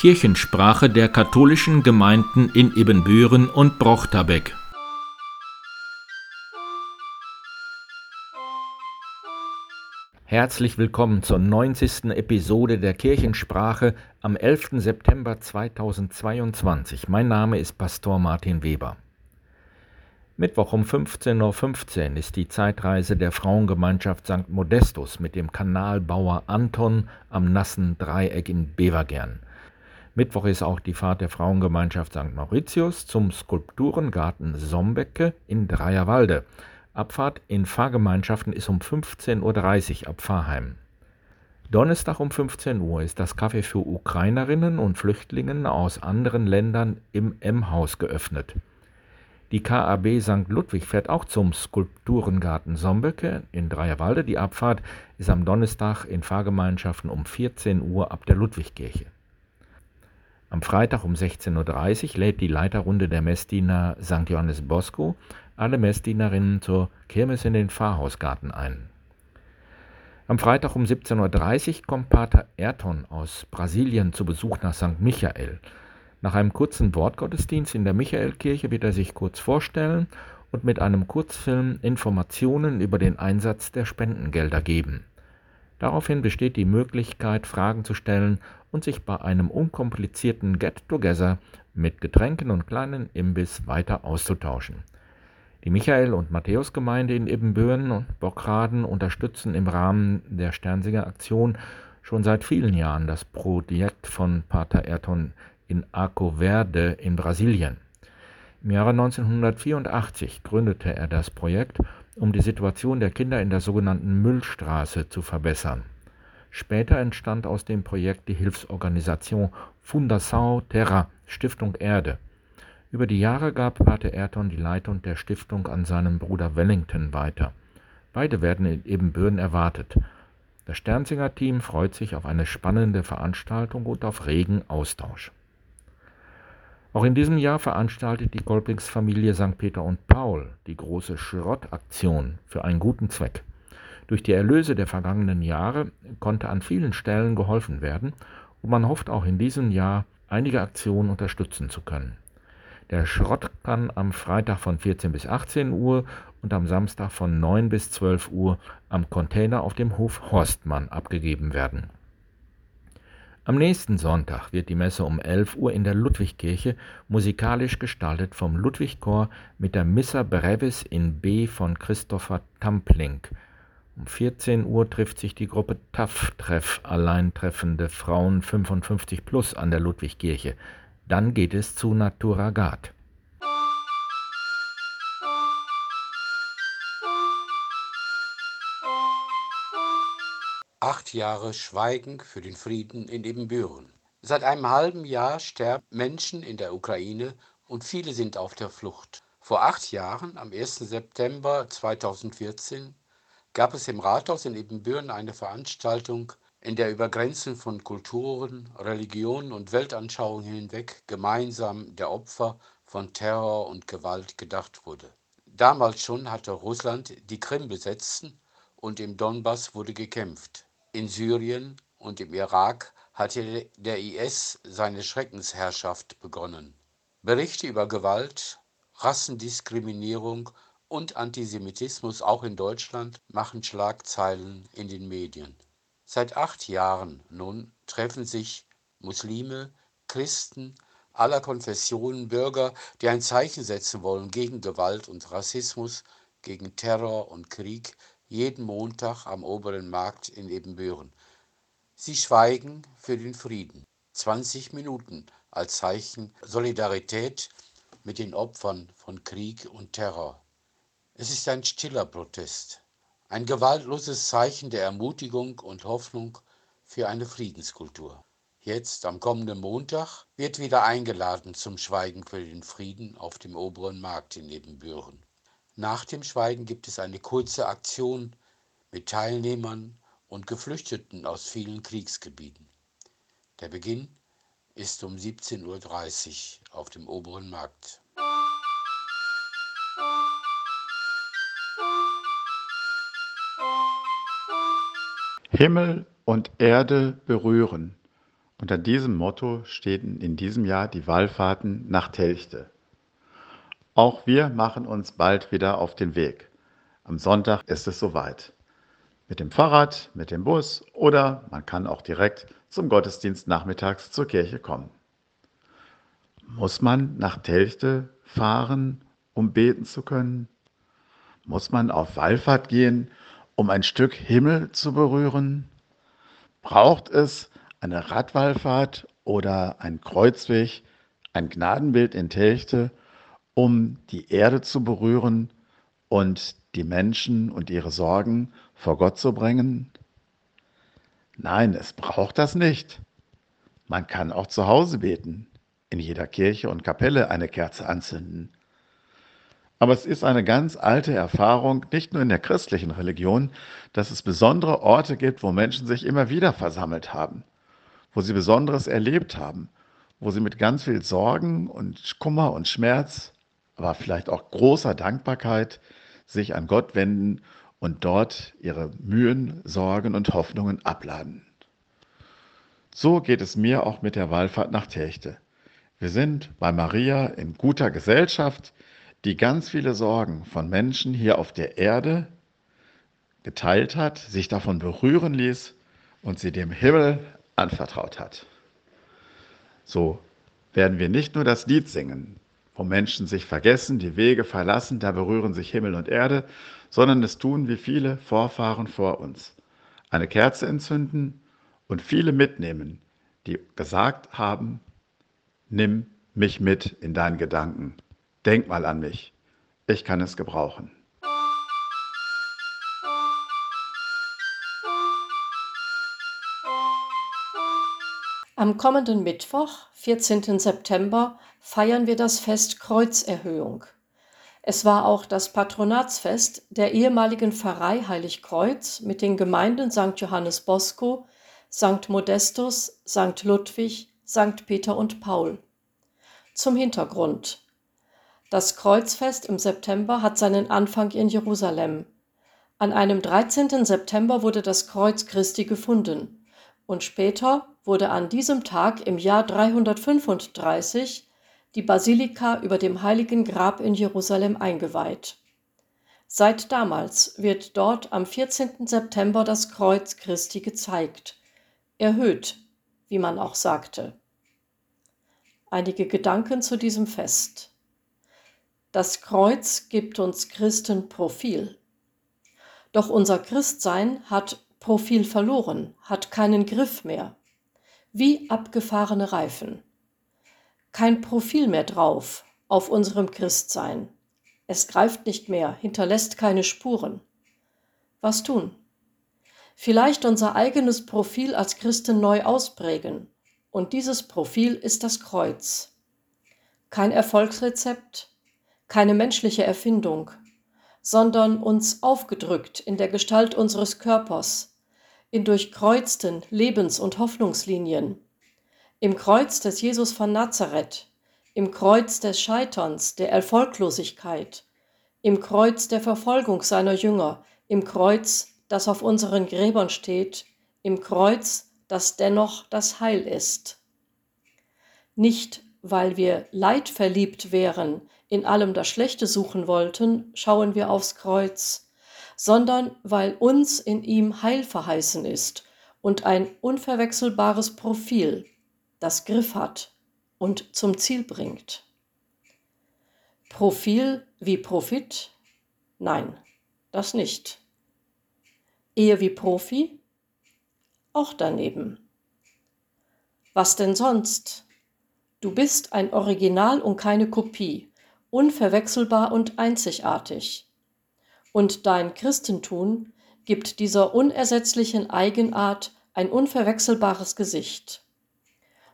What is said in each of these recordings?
Kirchensprache der katholischen Gemeinden in Ibbenbüren und Brochterbeck. Herzlich willkommen zur 90. Episode der Kirchensprache am 11. September 2022. Mein Name ist Pastor Martin Weber. Mittwoch um 15.15 Uhr ist die Zeitreise der Frauengemeinschaft St. Modestus mit dem Kanalbauer Anton am nassen Dreieck in Bevergern. Mittwoch ist auch die Fahrt der Frauengemeinschaft St. Mauritius zum Skulpturengarten Sombecke in Dreierwalde. Abfahrt in Fahrgemeinschaften ist um 15.30 Uhr ab Pfarrheim. Donnerstag um 15 Uhr ist das Café für Ukrainerinnen und Flüchtlingen aus anderen Ländern im M-Haus geöffnet. Die KAB St. Ludwig fährt auch zum Skulpturengarten Sombecke in Dreierwalde. Die Abfahrt ist am Donnerstag in Fahrgemeinschaften um 14 Uhr ab der Ludwigkirche. Am Freitag um 16.30 Uhr lädt die Leiterrunde der Messdiener St. Johannes Bosco alle Messdienerinnen zur Kirmes in den Pfarrhausgarten ein. Am Freitag um 17.30 Uhr kommt Pater Ayrton aus Brasilien zu Besuch nach St. Michael. Nach einem kurzen Wortgottesdienst in der Michaelkirche wird er sich kurz vorstellen und mit einem Kurzfilm Informationen über den Einsatz der Spendengelder geben. Daraufhin besteht die Möglichkeit, Fragen zu stellen und sich bei einem unkomplizierten Get-Together mit Getränken und kleinen Imbiss weiter auszutauschen. Die Michael- und Matthäusgemeinde in Ibbenbüren und Bockraden unterstützen im Rahmen der Sternsinger Aktion schon seit vielen Jahren das Projekt von Pater Ayrton in Arco Verde in Brasilien. Im Jahre 1984 gründete er das Projekt, um die Situation der Kinder in der sogenannten Müllstraße zu verbessern. Später entstand aus dem Projekt die Hilfsorganisation Fundação Terra, Stiftung Erde. Über die Jahre gab Pater Ayrton die Leitung der Stiftung an seinen Bruder Wellington weiter. Beide werden in Ebenbürden erwartet. Das Sternsinger-Team freut sich auf eine spannende Veranstaltung und auf regen Austausch. Auch in diesem Jahr veranstaltet die Kolpingsfamilie St. Peter und Paul die große Schrottaktion für einen guten Zweck. Durch die Erlöse der vergangenen Jahre konnte an vielen Stellen geholfen werden und man hofft auch in diesem Jahr einige Aktionen unterstützen zu können. Der Schrott kann am Freitag von 14 bis 18 Uhr und am Samstag von 9 bis 12 Uhr am Container auf dem Hof Horstmann abgegeben werden. Am nächsten Sonntag wird die Messe um 11 Uhr in der Ludwigkirche musikalisch gestaltet vom Ludwigchor mit der Missa Brevis in B von Christopher Tampling. Um 14 Uhr trifft sich die Gruppe TAF Treff Alleintreffende Frauen 55 plus an der Ludwigkirche. Dann geht es zu Natura Acht Jahre Schweigen für den Frieden in Ibbenbüren. Seit einem halben Jahr sterben Menschen in der Ukraine und viele sind auf der Flucht. Vor acht Jahren, am 1. September 2014, gab es im Rathaus in Ibbenbüren eine Veranstaltung in der über Grenzen von Kulturen, Religionen und Weltanschauungen hinweg gemeinsam der Opfer von Terror und Gewalt gedacht wurde. Damals schon hatte Russland die Krim besetzen und im Donbass wurde gekämpft. In Syrien und im Irak hatte der IS seine Schreckensherrschaft begonnen. Berichte über Gewalt, Rassendiskriminierung und Antisemitismus auch in Deutschland machen Schlagzeilen in den Medien. Seit acht Jahren nun treffen sich Muslime, Christen aller Konfessionen, Bürger, die ein Zeichen setzen wollen gegen Gewalt und Rassismus, gegen Terror und Krieg, jeden Montag am oberen Markt in Ebenbüren. Sie schweigen für den Frieden. 20 Minuten als Zeichen Solidarität mit den Opfern von Krieg und Terror. Es ist ein stiller Protest. Ein gewaltloses Zeichen der Ermutigung und Hoffnung für eine Friedenskultur. Jetzt, am kommenden Montag, wird wieder eingeladen zum Schweigen für den Frieden auf dem oberen Markt in Ebenbüren. Nach dem Schweigen gibt es eine kurze Aktion mit Teilnehmern und Geflüchteten aus vielen Kriegsgebieten. Der Beginn ist um 17.30 Uhr auf dem oberen Markt. Himmel und Erde berühren. Unter diesem Motto stehen in diesem Jahr die Wallfahrten nach Telchte. Auch wir machen uns bald wieder auf den Weg. Am Sonntag ist es soweit. Mit dem Fahrrad, mit dem Bus oder man kann auch direkt zum Gottesdienst nachmittags zur Kirche kommen. Muss man nach Telchte fahren, um beten zu können? Muss man auf Wallfahrt gehen, um ein Stück Himmel zu berühren? Braucht es eine Radwallfahrt oder ein Kreuzweg, ein Gnadenbild in Telchte, um die Erde zu berühren und die Menschen und ihre Sorgen vor Gott zu bringen? Nein, es braucht das nicht. Man kann auch zu Hause beten, in jeder Kirche und Kapelle eine Kerze anzünden. Aber es ist eine ganz alte Erfahrung, nicht nur in der christlichen Religion, dass es besondere Orte gibt, wo Menschen sich immer wieder versammelt haben wo sie Besonderes erlebt haben, wo sie mit ganz viel Sorgen und Kummer und Schmerz, aber vielleicht auch großer Dankbarkeit sich an Gott wenden und dort ihre Mühen, Sorgen und Hoffnungen abladen. So geht es mir auch mit der Wallfahrt nach Techte. Wir sind bei Maria in guter Gesellschaft, die ganz viele Sorgen von Menschen hier auf der Erde geteilt hat, sich davon berühren ließ und sie dem Himmel anvertraut hat. So werden wir nicht nur das Lied singen, wo Menschen sich vergessen, die Wege verlassen, da berühren sich Himmel und Erde, sondern es tun wie viele Vorfahren vor uns. Eine Kerze entzünden und viele mitnehmen, die gesagt haben, nimm mich mit in deinen Gedanken. Denk mal an mich. Ich kann es gebrauchen. Am kommenden Mittwoch, 14. September, feiern wir das Fest Kreuzerhöhung. Es war auch das Patronatsfest der ehemaligen Pfarrei Heiligkreuz mit den Gemeinden St. Johannes Bosco, St. Modestus, St. Ludwig, St. Peter und Paul. Zum Hintergrund. Das Kreuzfest im September hat seinen Anfang in Jerusalem. An einem 13. September wurde das Kreuz Christi gefunden und später wurde an diesem Tag im Jahr 335 die Basilika über dem Heiligen Grab in Jerusalem eingeweiht. Seit damals wird dort am 14. September das Kreuz Christi gezeigt, erhöht, wie man auch sagte. Einige Gedanken zu diesem Fest. Das Kreuz gibt uns Christen Profil. Doch unser Christsein hat Profil verloren, hat keinen Griff mehr. Wie abgefahrene Reifen. Kein Profil mehr drauf auf unserem Christsein. Es greift nicht mehr, hinterlässt keine Spuren. Was tun? Vielleicht unser eigenes Profil als Christen neu ausprägen. Und dieses Profil ist das Kreuz. Kein Erfolgsrezept, keine menschliche Erfindung, sondern uns aufgedrückt in der Gestalt unseres Körpers, in durchkreuzten Lebens- und Hoffnungslinien, im Kreuz des Jesus von Nazareth, im Kreuz des Scheiterns, der Erfolglosigkeit, im Kreuz der Verfolgung seiner Jünger, im Kreuz, das auf unseren Gräbern steht, im Kreuz, das dennoch das Heil ist. Nicht, weil wir leidverliebt wären, in allem das Schlechte suchen wollten, schauen wir aufs Kreuz, sondern weil uns in ihm Heil verheißen ist und ein unverwechselbares Profil, das Griff hat und zum Ziel bringt. Profil wie Profit? Nein, das nicht. Ehe wie Profi? Auch daneben. Was denn sonst? Du bist ein Original und keine Kopie, unverwechselbar und einzigartig und dein Christentum gibt dieser unersetzlichen Eigenart ein unverwechselbares Gesicht.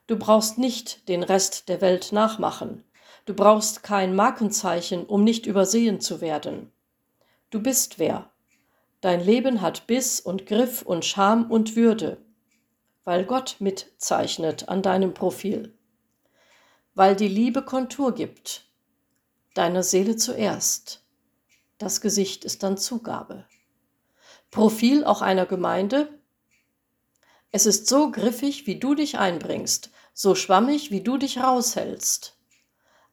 Du brauchst nicht den Rest der Welt nachmachen. Du brauchst kein Markenzeichen, um nicht übersehen zu werden. Du bist wer. Dein Leben hat Biss und Griff und Scham und Würde, weil Gott mitzeichnet an deinem Profil, weil die Liebe Kontur gibt, deiner Seele zuerst das Gesicht ist dann Zugabe. Profil auch einer Gemeinde. Es ist so griffig, wie du dich einbringst, so schwammig, wie du dich raushältst.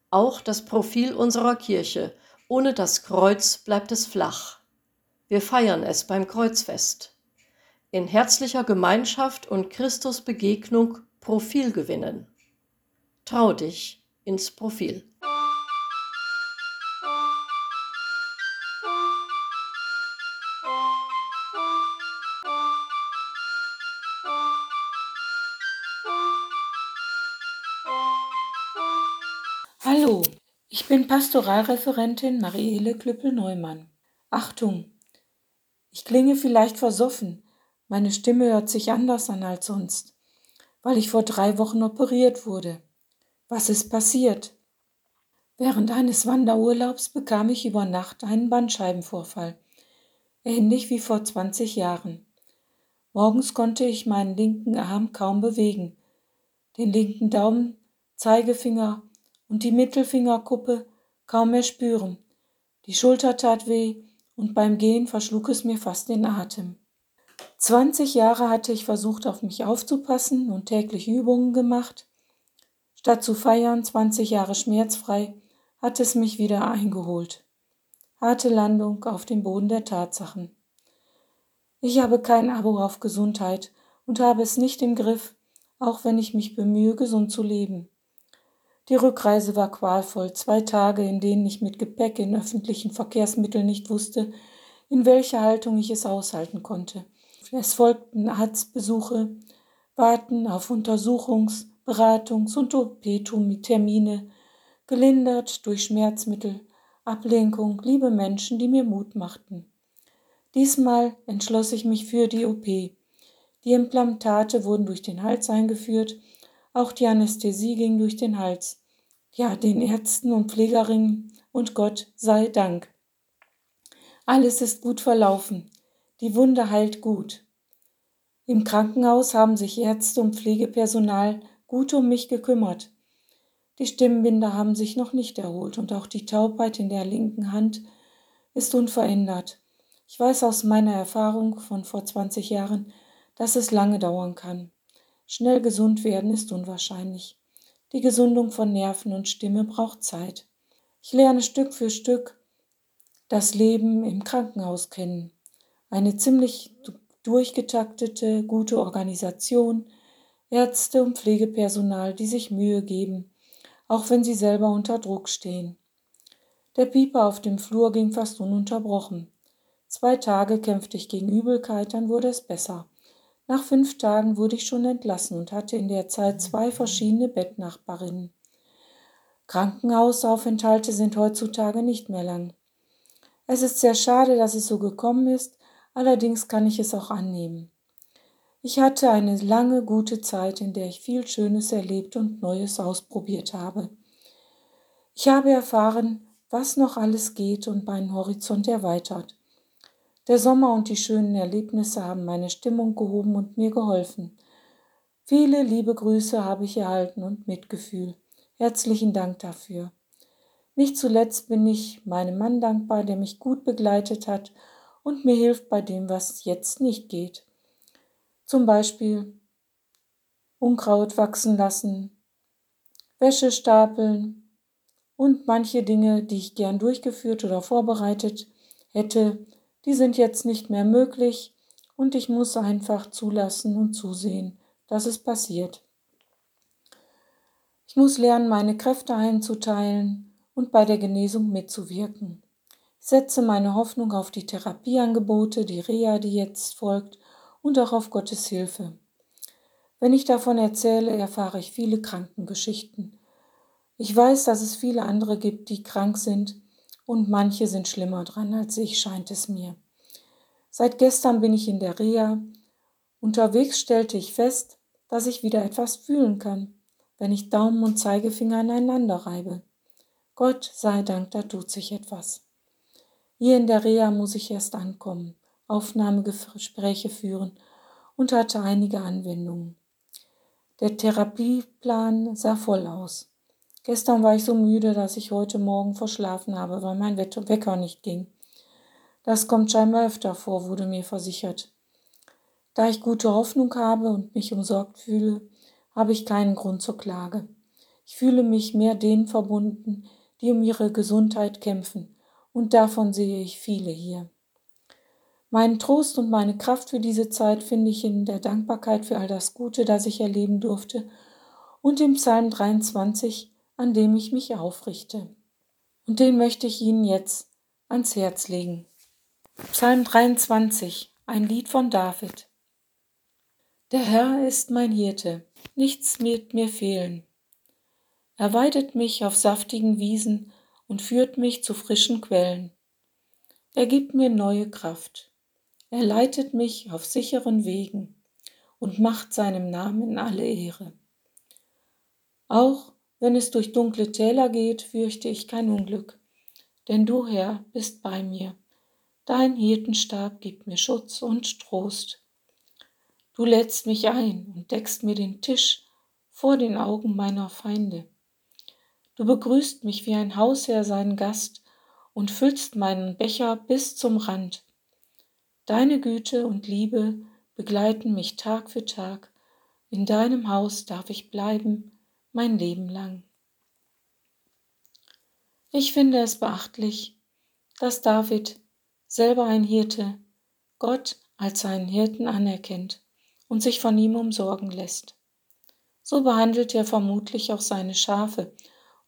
Auch das Profil unserer Kirche, ohne das Kreuz bleibt es flach. Wir feiern es beim Kreuzfest. In herzlicher Gemeinschaft und Christusbegegnung Profil gewinnen. Trau dich ins Profil. Hallo, ich bin Pastoralreferentin Mariele Klüppel-Neumann. Achtung, ich klinge vielleicht versoffen, meine Stimme hört sich anders an als sonst, weil ich vor drei Wochen operiert wurde. Was ist passiert? Während eines Wanderurlaubs bekam ich über Nacht einen Bandscheibenvorfall, ähnlich wie vor 20 Jahren. Morgens konnte ich meinen linken Arm kaum bewegen, den linken Daumen, Zeigefinger und die Mittelfingerkuppe kaum mehr spüren. Die Schulter tat weh und beim Gehen verschlug es mir fast den Atem. 20 Jahre hatte ich versucht, auf mich aufzupassen und täglich Übungen gemacht. Statt zu feiern, 20 Jahre schmerzfrei, hat es mich wieder eingeholt. Harte Landung auf dem Boden der Tatsachen. Ich habe kein Abo auf Gesundheit und habe es nicht im Griff, auch wenn ich mich bemühe, gesund zu leben. Die Rückreise war qualvoll, zwei Tage, in denen ich mit Gepäck in öffentlichen Verkehrsmitteln nicht wusste, in welcher Haltung ich es aushalten konnte. Es folgten Arztbesuche, Warten auf Untersuchungs-, Beratungs- und OP-Termine, gelindert durch Schmerzmittel, Ablenkung, liebe Menschen, die mir Mut machten. Diesmal entschloss ich mich für die OP. Die Implantate wurden durch den Hals eingeführt auch die Anästhesie ging durch den Hals. Ja, den Ärzten und Pflegerinnen und Gott sei Dank. Alles ist gut verlaufen. Die Wunde heilt gut. Im Krankenhaus haben sich Ärzte und Pflegepersonal gut um mich gekümmert. Die Stimmbänder haben sich noch nicht erholt und auch die Taubheit in der linken Hand ist unverändert. Ich weiß aus meiner Erfahrung von vor 20 Jahren, dass es lange dauern kann. Schnell gesund werden ist unwahrscheinlich. Die Gesundung von Nerven und Stimme braucht Zeit. Ich lerne Stück für Stück das Leben im Krankenhaus kennen. Eine ziemlich durchgetaktete, gute Organisation, Ärzte und Pflegepersonal, die sich Mühe geben, auch wenn sie selber unter Druck stehen. Der Pieper auf dem Flur ging fast ununterbrochen. Zwei Tage kämpfte ich gegen Übelkeit, dann wurde es besser. Nach fünf Tagen wurde ich schon entlassen und hatte in der Zeit zwei verschiedene Bettnachbarinnen. Krankenhausaufenthalte sind heutzutage nicht mehr lang. Es ist sehr schade, dass es so gekommen ist, allerdings kann ich es auch annehmen. Ich hatte eine lange, gute Zeit, in der ich viel Schönes erlebt und Neues ausprobiert habe. Ich habe erfahren, was noch alles geht und meinen Horizont erweitert. Der Sommer und die schönen Erlebnisse haben meine Stimmung gehoben und mir geholfen. Viele liebe Grüße habe ich erhalten und Mitgefühl. Herzlichen Dank dafür. Nicht zuletzt bin ich meinem Mann dankbar, der mich gut begleitet hat und mir hilft bei dem, was jetzt nicht geht. Zum Beispiel Unkraut wachsen lassen, Wäsche stapeln und manche Dinge, die ich gern durchgeführt oder vorbereitet hätte, die sind jetzt nicht mehr möglich und ich muss einfach zulassen und zusehen, dass es passiert. Ich muss lernen, meine Kräfte einzuteilen und bei der Genesung mitzuwirken. Ich setze meine Hoffnung auf die Therapieangebote, die Reha, die jetzt folgt, und auch auf Gottes Hilfe. Wenn ich davon erzähle, erfahre ich viele Krankengeschichten. Ich weiß, dass es viele andere gibt, die krank sind und manche sind schlimmer dran als ich, scheint es mir. Seit gestern bin ich in der Reha. Unterwegs stellte ich fest, dass ich wieder etwas fühlen kann, wenn ich Daumen und Zeigefinger aneinander reibe. Gott sei Dank, da tut sich etwas. Hier in der Reha muss ich erst ankommen, Aufnahmegespräche führen und hatte einige Anwendungen. Der Therapieplan sah voll aus. Gestern war ich so müde, dass ich heute Morgen verschlafen habe, weil mein Wecker nicht ging. Das kommt scheinbar öfter vor, wurde mir versichert. Da ich gute Hoffnung habe und mich umsorgt fühle, habe ich keinen Grund zur Klage. Ich fühle mich mehr denen verbunden, die um ihre Gesundheit kämpfen, und davon sehe ich viele hier. Meinen Trost und meine Kraft für diese Zeit finde ich in der Dankbarkeit für all das Gute, das ich erleben durfte, und im Psalm 23, an dem ich mich aufrichte. Und den möchte ich Ihnen jetzt ans Herz legen. Psalm 23, ein Lied von David. Der Herr ist mein Hirte, nichts wird mir fehlen. Er weidet mich auf saftigen Wiesen und führt mich zu frischen Quellen. Er gibt mir neue Kraft. Er leitet mich auf sicheren Wegen und macht seinem Namen alle Ehre. Auch wenn es durch dunkle Täler geht, fürchte ich kein Unglück, denn du, Herr, bist bei mir. Dein Hirtenstab gibt mir Schutz und Trost. Du lädst mich ein und deckst mir den Tisch vor den Augen meiner Feinde. Du begrüßt mich wie ein Hausherr seinen Gast und füllst meinen Becher bis zum Rand. Deine Güte und Liebe begleiten mich Tag für Tag. In deinem Haus darf ich bleiben mein Leben lang. Ich finde es beachtlich, dass David, selber ein Hirte, Gott als seinen Hirten anerkennt und sich von ihm umsorgen lässt. So behandelt er vermutlich auch seine Schafe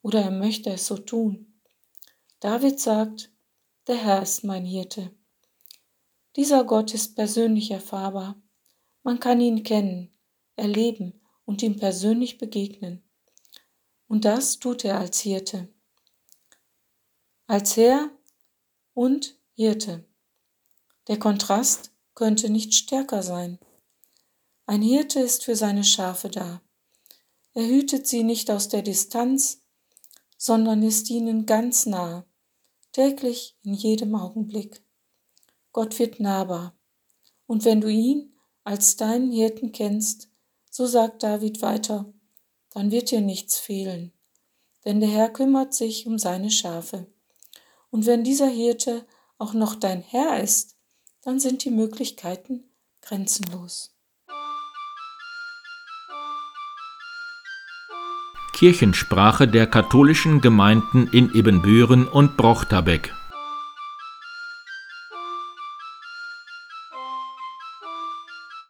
oder er möchte es so tun. David sagt, der Herr ist mein Hirte. Dieser Gott ist persönlich erfahrbar. Man kann ihn kennen, erleben und ihm persönlich begegnen. Und das tut er als Hirte. Als Herr und Hirte. Der Kontrast könnte nicht stärker sein. Ein Hirte ist für seine Schafe da. Er hütet sie nicht aus der Distanz, sondern ist ihnen ganz nah, täglich in jedem Augenblick. Gott wird nahbar. Und wenn du ihn als deinen Hirten kennst, so sagt David weiter, dann wird dir nichts fehlen, denn der Herr kümmert sich um seine Schafe. Und wenn dieser Hirte auch noch dein Herr ist, dann sind die Möglichkeiten grenzenlos. Kirchensprache der katholischen Gemeinden in Ebenbüren und Brochterbeck